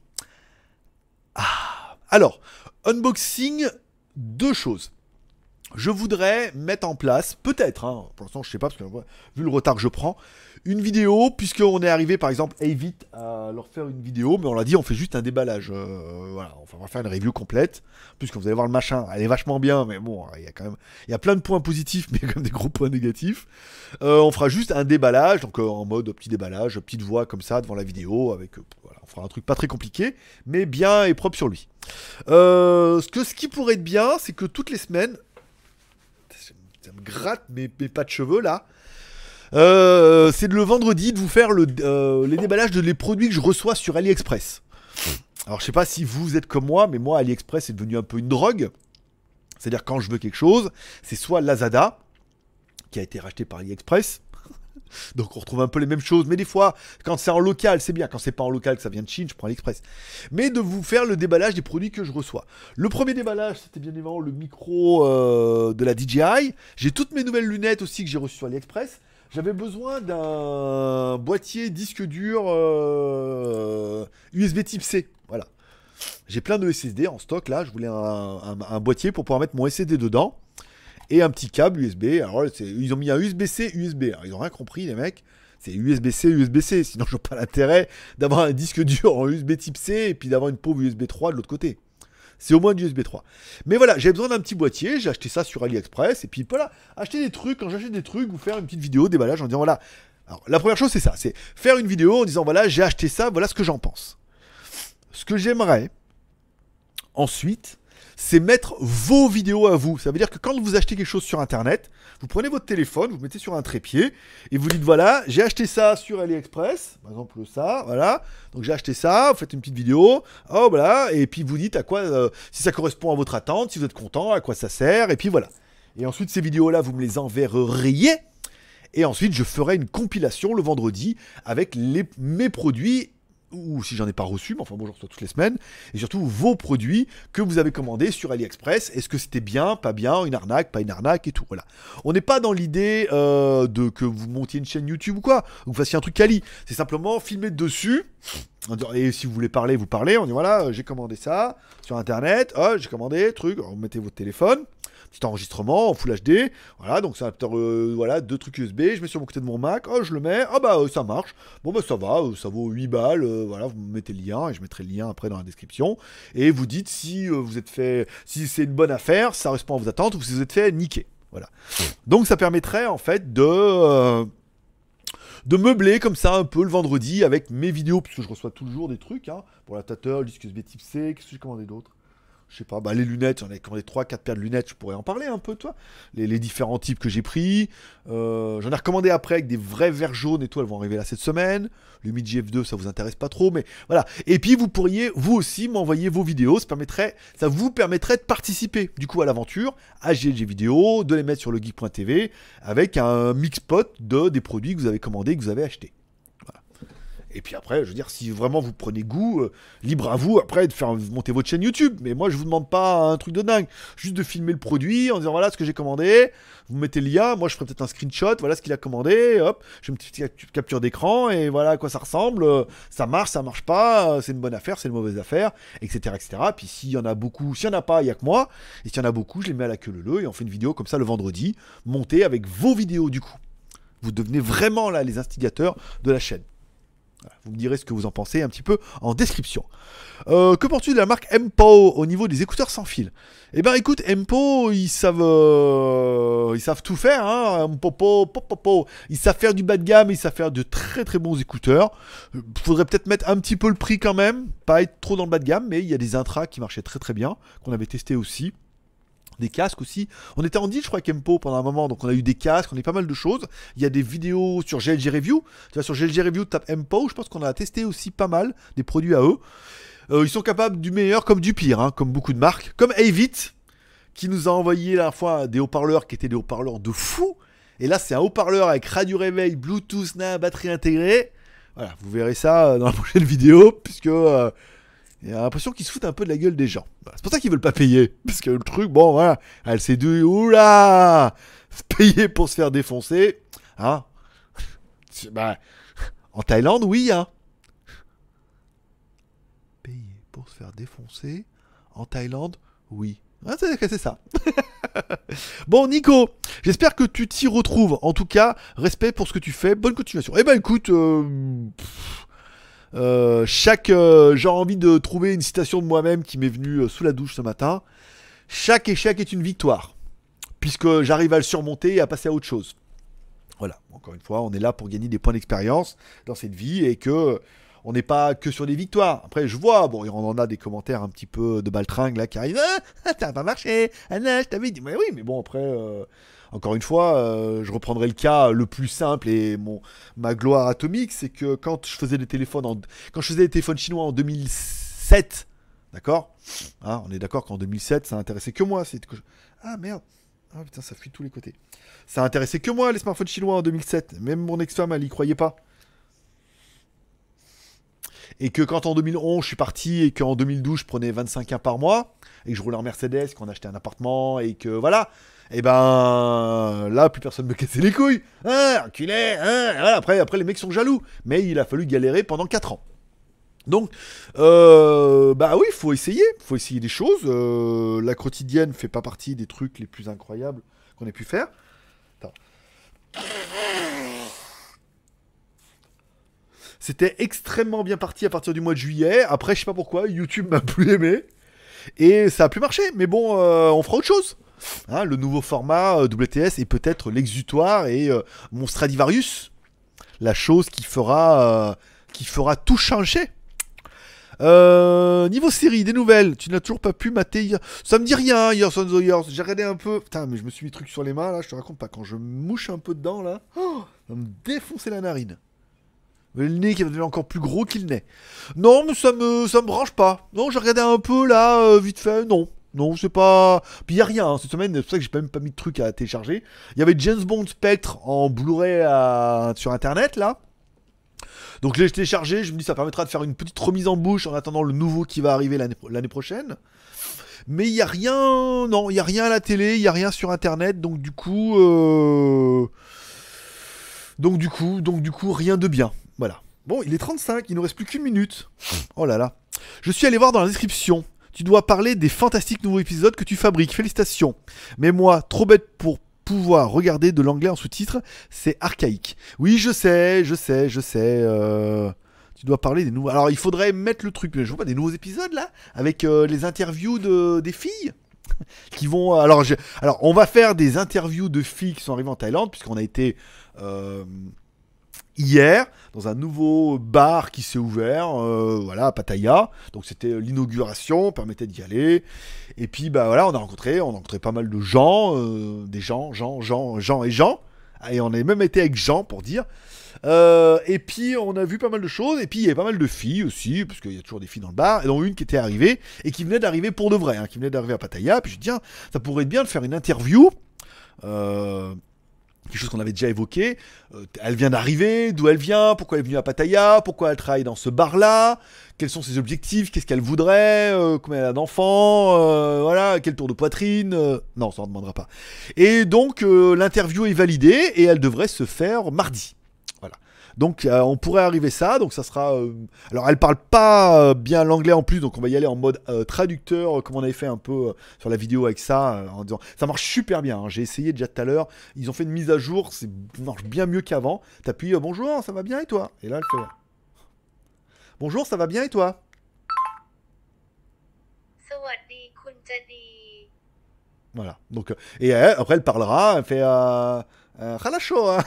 Ah, alors, unboxing, deux choses. Je voudrais mettre en place, peut-être, hein, pour l'instant je sais pas, parce que vu le retard que je prends, une vidéo, puisqu'on est arrivé par exemple à vite à leur faire une vidéo, mais on l'a dit, on fait juste un déballage. euh, voilà, on va faire une review complète, puisque vous allez voir le machin, elle est vachement bien, mais bon, il y a quand même, il y a plein de points positifs, mais même des gros points négatifs. Euh, on fera juste un déballage, donc euh, en mode petit déballage, petite voix comme ça devant la vidéo, avec, voilà, on fera un truc pas très compliqué, mais bien et propre sur lui. Ce, que, ce qui pourrait être bien, c'est que toutes les semaines, ça me gratte mes, pas de cheveux là. Euh, c'est le vendredi de vous faire le, euh, les déballages de les produits que je reçois sur AliExpress. Alors je sais pas si vous êtes comme moi, mais moi AliExpress est devenu un peu une drogue. C'est-à-dire quand je veux quelque chose, c'est soit Lazada, qui a été racheté par AliExpress. Donc on retrouve un peu les mêmes choses, mais des fois, quand c'est en local, c'est bien. Quand c'est pas en local, que ça vient de Chine, je prends AliExpress. Mais de vous faire le déballage des produits que je reçois. Le premier déballage, c'était bien évidemment le micro euh, de la DJI. J'ai toutes mes nouvelles lunettes aussi que j'ai reçues sur AliExpress. J'avais besoin d'un boîtier disque dur euh, USB type C. Voilà. J'ai plein de SSD en stock là. Je voulais un- un boîtier pour pouvoir mettre mon SSD dedans. Et un petit câble USB. Alors ils ont mis un USB-C, USB. Alors, ils ont rien compris les mecs. C'est USB-C, USB-C. Sinon, je pas l'intérêt d'avoir un disque dur en USB type C et puis d'avoir une pauvre USB 3 de l'autre côté. C'est au moins du USB 3. Mais voilà, j'ai besoin d'un petit boîtier, j'ai acheté ça sur AliExpress, et puis voilà, acheter des trucs, quand j'achète des trucs, vous faire une petite vidéo, déballage en disant voilà. Alors la première chose c'est ça, c'est faire une vidéo en disant voilà, j'ai acheté ça, voilà ce que j'en pense. Ce que j'aimerais ensuite, c'est mettre vos vidéos à vous. Ça veut dire que quand vous achetez quelque chose sur internet, vous prenez votre téléphone, vous mettez sur un trépied, et vous dites voilà, j'ai acheté ça sur AliExpress, par exemple ça, voilà. Donc j'ai acheté ça, vous faites une petite vidéo, oh voilà, et puis vous dites à quoi, euh, si ça correspond à votre attente, si vous êtes content, à quoi ça sert, et puis voilà. Et ensuite ces vidéos-là, vous me les enverriez, et ensuite je ferai une compilation le vendredi avec les, mes produits ou si j'en ai pas reçu, mais enfin bon, je reçois toutes les semaines, et surtout vos produits que vous avez commandés sur AliExpress. Est-ce que c'était bien, pas bien, une arnaque, pas une arnaque et tout. Voilà. On n'est pas dans l'idée euh, de que vous montiez une chaîne YouTube ou quoi, ou que vous fassiez un truc quali. C'est simplement filmer dessus. Et si vous voulez parler, vous parlez. On dit voilà, j'ai commandé ça sur internet. Oh, j'ai commandé, truc. Vous mettez votre téléphone petit enregistrement en Full HD. Voilà, donc c'est un euh, voilà, deux trucs USB. Je mets sur mon côté de mon Mac. Oh, je le mets. Ah bah euh, ça marche. Bon bah ça va, euh, ça vaut 8 balles. euh, voilà, vous mettez le lien et je mettrai le lien après dans la description. Et vous dites si vous êtes fait, si c'est une bonne affaire, ça correspond à vos attentes ou si vous êtes fait niquer. Voilà. Donc ça permettrait en fait de de meubler comme ça un peu le vendredi avec mes vidéos, puisque je reçois toujours des trucs, hein, pour la le disque USB type C, qu'est-ce que j'ai commandé d'autre? Je sais pas, bah les lunettes, j'en ai commandé 3-4 paires de lunettes, je pourrais en parler un peu, toi. Les, différents types que j'ai pris. Euh, j'en ai recommandé après avec des vrais verres jaunes et tout, elles vont arriver là cette semaine. Le Midi F2, ça vous intéresse pas trop, mais voilà. Et puis vous pourriez, vous aussi, m'envoyer vos vidéos, ça, vous permettrait de participer, du coup, à l'aventure, à GLG Vidéo, de les mettre sur le geek.tv, avec un mix-pot de, des produits que vous avez commandés, que vous avez achetés. Et puis après, je veux dire, si vraiment vous prenez goût, euh, libre à vous après de faire monter votre chaîne YouTube. Mais moi, je vous demande pas un truc de dingue. Juste de filmer le produit en disant voilà ce que j'ai commandé. Vous mettez le lien. Moi, je ferai peut-être un screenshot. Voilà ce qu'il a commandé. Hop, j'ai une petite cap- capture d'écran et voilà à quoi ça ressemble. Euh, Ça marche, ça marche pas. euh, C'est une bonne affaire, c'est une mauvaise affaire, etc., etc. Puis s'il y en a beaucoup, s'il y en a pas, il y a que moi. Et s'il y en a beaucoup, je les mets à la queue leu et on fait une vidéo comme ça le vendredi, montée avec vos vidéos du coup. Vous devenez vraiment là les instigateurs de la chaîne. Vous me direz ce que vous en pensez un petit peu en description. Euh, que penses-tu de la marque Empo au niveau des écouteurs sans fil? Eh ben écoute, Empo, ils savent, euh, ils savent tout faire. Hein. Ils savent faire du bas de gamme, ils savent faire de très très bons écouteurs. Euh, Faudrait peut-être mettre un petit peu le prix quand même, pas être trop dans le bas de gamme, mais il y a des intras qui marchaient très très bien, qu'on avait testé aussi des casques aussi. On était en deal, je crois, avec Empo pendant un moment, donc on a eu des casques, on a eu pas mal de choses. Il y a des vidéos sur GLG Review. Tu vois, sur GLG Review, tape Empo, je pense qu'on a testé aussi pas mal des produits à eux. Euh, ils sont capables du meilleur comme du pire, hein, comme beaucoup de marques. Comme Avit, qui nous a envoyé la fois des haut-parleurs qui étaient des haut-parleurs de fou. Et là, c'est un haut-parleur avec radio réveil, Bluetooth, na, batterie intégrée. Voilà, vous verrez ça euh, dans la prochaine vidéo, puisque euh, il a l'impression qu'ils se foutent un peu de la gueule des gens. C'est pour ça qu'ils veulent pas payer. Parce que le truc, bon, voilà, elle s'est dit, oula, payer pour se faire défoncer. Hein? Bah, En Thaïlande, oui, hein. Payer pour se faire défoncer. En Thaïlande, oui. C'est ça. Bon, Nico, j'espère que tu t'y retrouves. En tout cas, respect pour ce que tu fais. Bonne continuation. Eh ben, écoute, euh, euh, chaque, euh, j'ai envie de trouver une citation de moi-même qui m'est venue euh, sous la douche ce matin. Chaque échec est une victoire, puisque j'arrive à le surmonter et à passer à autre chose. Voilà. Encore une fois, on est là pour gagner des points d'expérience dans cette vie et que on n'est pas que sur des victoires. Après, je vois, bon, on en a des commentaires un petit peu de baltringue là qui arrivent. Ah, ça n'a pas marché. Ah non, je t'avais dit. Mais oui, mais bon, après, euh, encore une fois, euh, je reprendrai le cas le plus simple et mon ma gloire atomique, c'est que quand je faisais des téléphones, en, quand je faisais des téléphones chinois en 2007, d'accord? Hein, On est d'accord qu'en 2007, ça intéressait que moi. Ah merde. Ah ça fuit de tous les côtés. Ça intéressait que moi les smartphones chinois en 2007. Même mon ex-femme, elle y croyait pas. Et que quand en 2011 je suis parti et qu'en 2012 je prenais 25 1 par mois et que je roulais en Mercedes, qu'on achetait un appartement et que voilà, et ben là plus personne me cassait les couilles. Hein, enculé, hein, après, après les mecs sont jaloux. Mais il a fallu galérer pendant 4 ans. Donc, euh, bah oui, faut essayer, faut essayer des choses. Euh, la quotidienne fait pas partie des trucs les plus incroyables qu'on ait pu faire. Attends. C'était extrêmement bien parti à partir du mois de juillet. Après, je sais pas pourquoi, YouTube m'a plus aimé. Et ça a plus marché. Mais bon, euh, on fera autre chose. Hein, le nouveau format euh, WTS est peut-être l'exutoire et euh, mon Stradivarius. La chose qui fera, euh, qui fera tout changer. Euh, niveau série, des nouvelles. Tu n'as toujours pas pu mater hier. Ça me dit rien, Years on the Years. J'ai regardé un peu. Putain, mais je me suis mis truc sur les mains là. Je te raconte pas. Quand je mouche un peu dedans là, oh, ça va me défoncer la narine. Le nez qui va devenir encore plus gros qu'il n'est. Non, mais ça me, ça me branche pas. Non, j'ai regardé un peu là, euh, vite fait. Non, non, c'est pas. Puis y a rien hein, cette semaine. C'est pour ça que j'ai même pas mis de truc à télécharger. Il y avait James Bond Spectre en Blu-ray à- sur internet là. Donc je l'ai téléchargé. Je me dis ça permettra de faire une petite remise en bouche en attendant le nouveau qui va arriver l'année l'année prochaine. Mais il y a rien, non, il y a rien à la télé, il y a rien sur internet. Donc du coup, euh... donc du coup, donc du coup, rien de bien. Voilà. Bon, il est 35, il ne reste plus qu'une minute. Oh là là. Je suis allé voir dans la description. Tu dois parler des fantastiques nouveaux épisodes que tu fabriques. Félicitations. Mais moi, trop bête pour pouvoir regarder de l'anglais en sous-titres, c'est archaïque. Oui, je sais, je sais, je sais. euh, Tu dois parler des nouveaux. Alors, il faudrait mettre le truc. mais Je vois pas des nouveaux épisodes là, avec euh, les interviews de des filles qui vont. Alors, alors, on va faire des interviews de filles qui sont arrivées en Thaïlande puisqu'on a été. euh, hier dans un nouveau bar qui s'est ouvert euh, voilà à Pattaya. Donc c'était l'inauguration permettait d'y aller. Et puis bah voilà on a rencontré on a rencontré pas mal de gens euh, des gens gens gens gens et gens. Et on a même été avec Jean pour dire. Euh, et puis on a vu pas mal de choses. Et puis il y avait pas mal de filles aussi parce qu'il y a toujours des filles dans le bar et dont une qui était arrivée et qui venait d'arriver pour de vrai hein, qui venait d'arriver à Pattaya. Puis je dis tiens ça pourrait être bien de faire une interview quelque chose qu'on avait déjà évoqué. Euh, elle vient d'arriver, d'où elle vient, pourquoi elle est venue à Pattaya, pourquoi elle travaille dans ce bar-là, quels sont ses objectifs, qu'est-ce qu'elle voudrait, euh, combien elle a d'enfants, euh, voilà, quel tour de poitrine. non, ça ne demandera pas. Et donc l'interview est validée et elle devrait se faire mardi. Donc euh, on pourrait arriver ça, donc ça sera... Euh, alors elle parle pas euh, bien l'anglais en plus, donc on va y aller en mode traducteur, comme on avait fait un peu sur la vidéo avec ça, en disant... Ça marche super bien, hein. j'ai essayé déjà tout à l'heure, ils ont fait une mise à jour, c'est marche bien mieux qu'avant. T'appuies bonjour, ça va bien et toi ?» Et là elle fait... « Bonjour, ça va bien et toi ?» Voilà. Donc, et après, elle parlera, elle fait euh, euh, hein.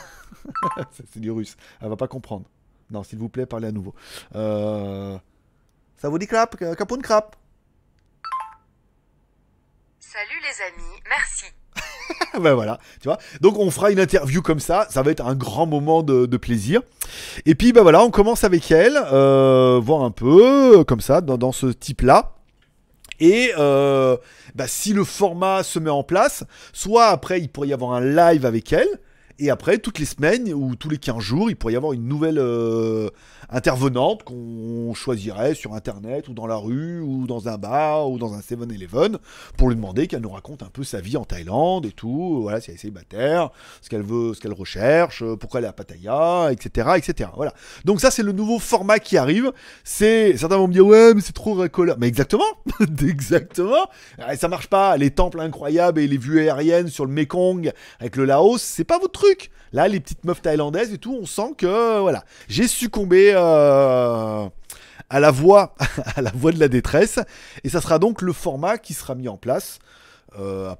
c'est du russe. Elle va pas comprendre. Non, s'il vous plaît, parlez à nouveau. Euh, Ça vous dit crap, euh, capoun crap? Salut les amis, merci. ben voilà, tu vois. Donc on fera une interview comme ça, ça va être un grand moment de, de plaisir. Et puis ben voilà, on commence avec elle, euh, voir un peu comme ça dans, dans ce type-là. Et euh, bah, si le format se met en place, soit après il pourrait y avoir un live avec elle. Et après, toutes les semaines ou tous les 15 jours, il pourrait y avoir une nouvelle euh, intervenante qu'on choisirait sur Internet ou dans la rue ou dans un bar ou dans un 7-Eleven pour lui demander qu'elle nous raconte un peu sa vie en Thaïlande et tout. Voilà, si elle est célibataire, ce qu'elle veut, ce qu'elle recherche, euh, pourquoi elle est à Pattaya, etc. etc. Voilà. Donc ça, c'est le nouveau format qui arrive. C'est Certains vont me dire, ouais, mais c'est trop racoleur. Mais exactement, exactement. Ça marche pas. Les temples incroyables et les vues aériennes sur le Mekong avec le Laos, c'est pas votre truc. Là, les petites meufs thaïlandaises et tout, on sent que voilà, j'ai succombé euh, à la voix, à la voix de la détresse, et ça sera donc le format qui sera mis en place. Euh,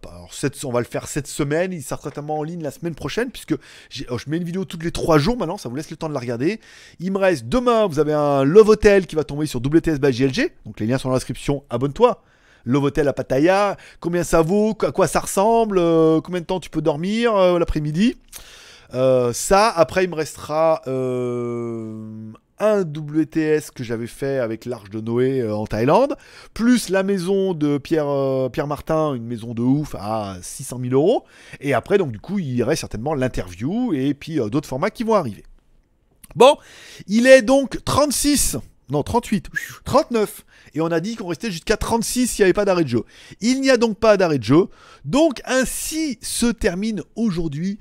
on va le faire cette semaine, il sera certainement en ligne la semaine prochaine, puisque oh, je mets une vidéo toutes les trois jours maintenant, ça vous laisse le temps de la regarder. Il me reste demain, vous avez un Love Hotel qui va tomber sur WTS donc les liens sont dans la description, abonne-toi. Love Hotel à Pattaya, combien ça vaut, à quoi ça ressemble, euh, combien de temps tu peux dormir euh, l'après-midi. Euh, ça, après, il me restera un WTS que j'avais fait avec l'Arche de Noé en Thaïlande, plus la maison de Pierre, Pierre Martin, une maison de ouf à 600 000 euros. Et après, donc, du coup, il y aurait certainement l'interview et puis d'autres formats qui vont arriver. Bon, il est donc 36, non 38, 39. Et on a dit qu'on restait jusqu'à 36 s'il n'y avait pas d'arrêt de jeu. Il n'y a donc pas d'arrêt de jeu. Donc ainsi se termine aujourd'hui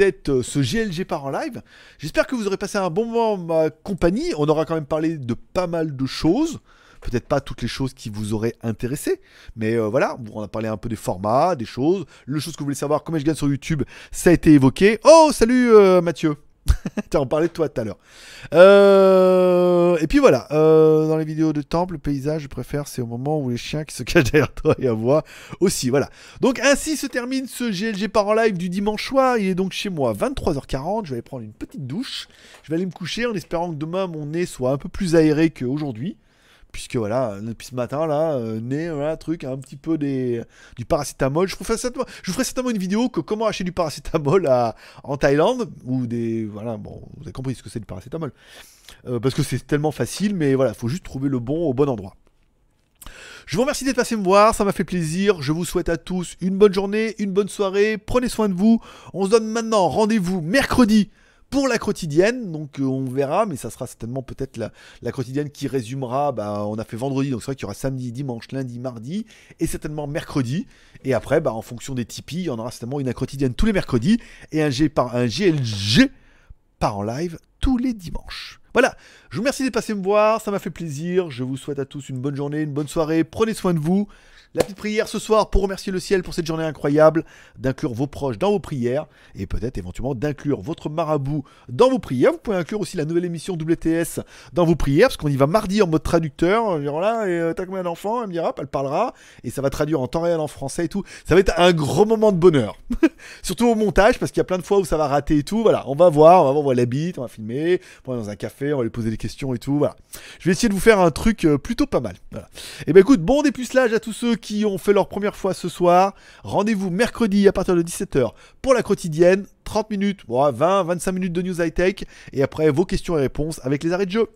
euh, ce GLG par en live. J'espère que vous aurez passé un bon moment en ma compagnie. On aura quand même parlé de pas mal de choses. Peut-être pas toutes les choses qui vous auraient intéressé, mais euh, voilà, on a parlé un peu des formats, des choses, le chose que vous voulez savoir, comment je gagne sur YouTube, ça a été évoqué. Oh, salut euh, Mathieu Tiens, on parlait de toi tout à l'heure. Euh, et puis voilà, euh, dans les vidéos de temple, le paysage, je préfère, c'est au moment où les chiens qui se cachent derrière toi et à voix aussi. Voilà. Donc ainsi se termine ce GLG par en live du dimanche soir. Il est donc chez moi 23h40. Je vais aller prendre une petite douche. Je vais aller me coucher en espérant que demain mon nez soit un peu plus aéré qu'aujourd'hui. Puisque voilà, depuis ce matin là, euh, nez, voilà, truc, un petit peu des, du paracétamol. Je vous, ferai certainement, une vidéo que comment acheter du paracétamol en Thaïlande. Ou des. Voilà, bon, vous avez compris ce que c'est du paracétamol. Euh, parce que c'est tellement facile, mais voilà, il faut juste trouver le bon au bon endroit. Je vous remercie d'être passé me voir, ça m'a fait plaisir. Je vous souhaite à tous une bonne journée, une bonne soirée. Prenez soin de vous. On se donne maintenant rendez-vous mercredi pour la quotidienne. Donc euh, on verra, mais ça sera certainement peut-être la, quotidienne qui résumera. Bah, on a fait vendredi, donc c'est vrai qu'il y aura samedi, dimanche, lundi, mardi et certainement mercredi. Et après, bah, en fonction des Tipeee, il y en aura certainement une quotidienne tous les mercredis et un, G par, un GLG par en live tous les dimanches. Voilà, je vous remercie d'être passé me voir, ça m'a fait plaisir. Je vous souhaite à tous une bonne journée, une bonne soirée. Prenez soin de vous. La petite prière ce soir pour remercier le ciel pour cette journée incroyable, d'inclure vos proches dans vos prières et peut-être éventuellement d'inclure votre marabout dans vos prières. Vous pouvez inclure aussi la nouvelle émission WTS dans vos prières parce qu'on y va mardi en mode traducteur. Dire là, et euh, t'as combien d'enfants Elle me elle parlera et ça va traduire en temps réel en français et tout. Ça va être un gros moment de bonheur. Surtout au montage parce qu'il y a plein de fois où ça va rater et tout. Voilà, on va voir, on va voir, on va l'habite, on va filmer, on va dans un café, on va lui poser des questions et tout. Voilà. Je vais essayer de vous faire un truc euh, plutôt pas mal. Et ben écoute, bon dépucelage à tous ceux qui ont fait leur première fois ce soir. Rendez-vous mercredi à partir de 17h pour la quotidienne. 30 minutes, bon, 20, 25 minutes de news high-tech. Et après, vos questions et réponses avec les arrêts de jeu.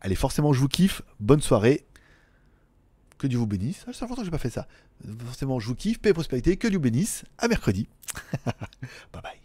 Allez, forcément, je vous kiffe. Bonne soirée. Que Dieu vous bénisse. Ah, ça fait longtemps que j'ai pas fait ça. Forcément, je vous kiffe. Paix et prospérité. Que Dieu vous bénisse. À mercredi. bye bye.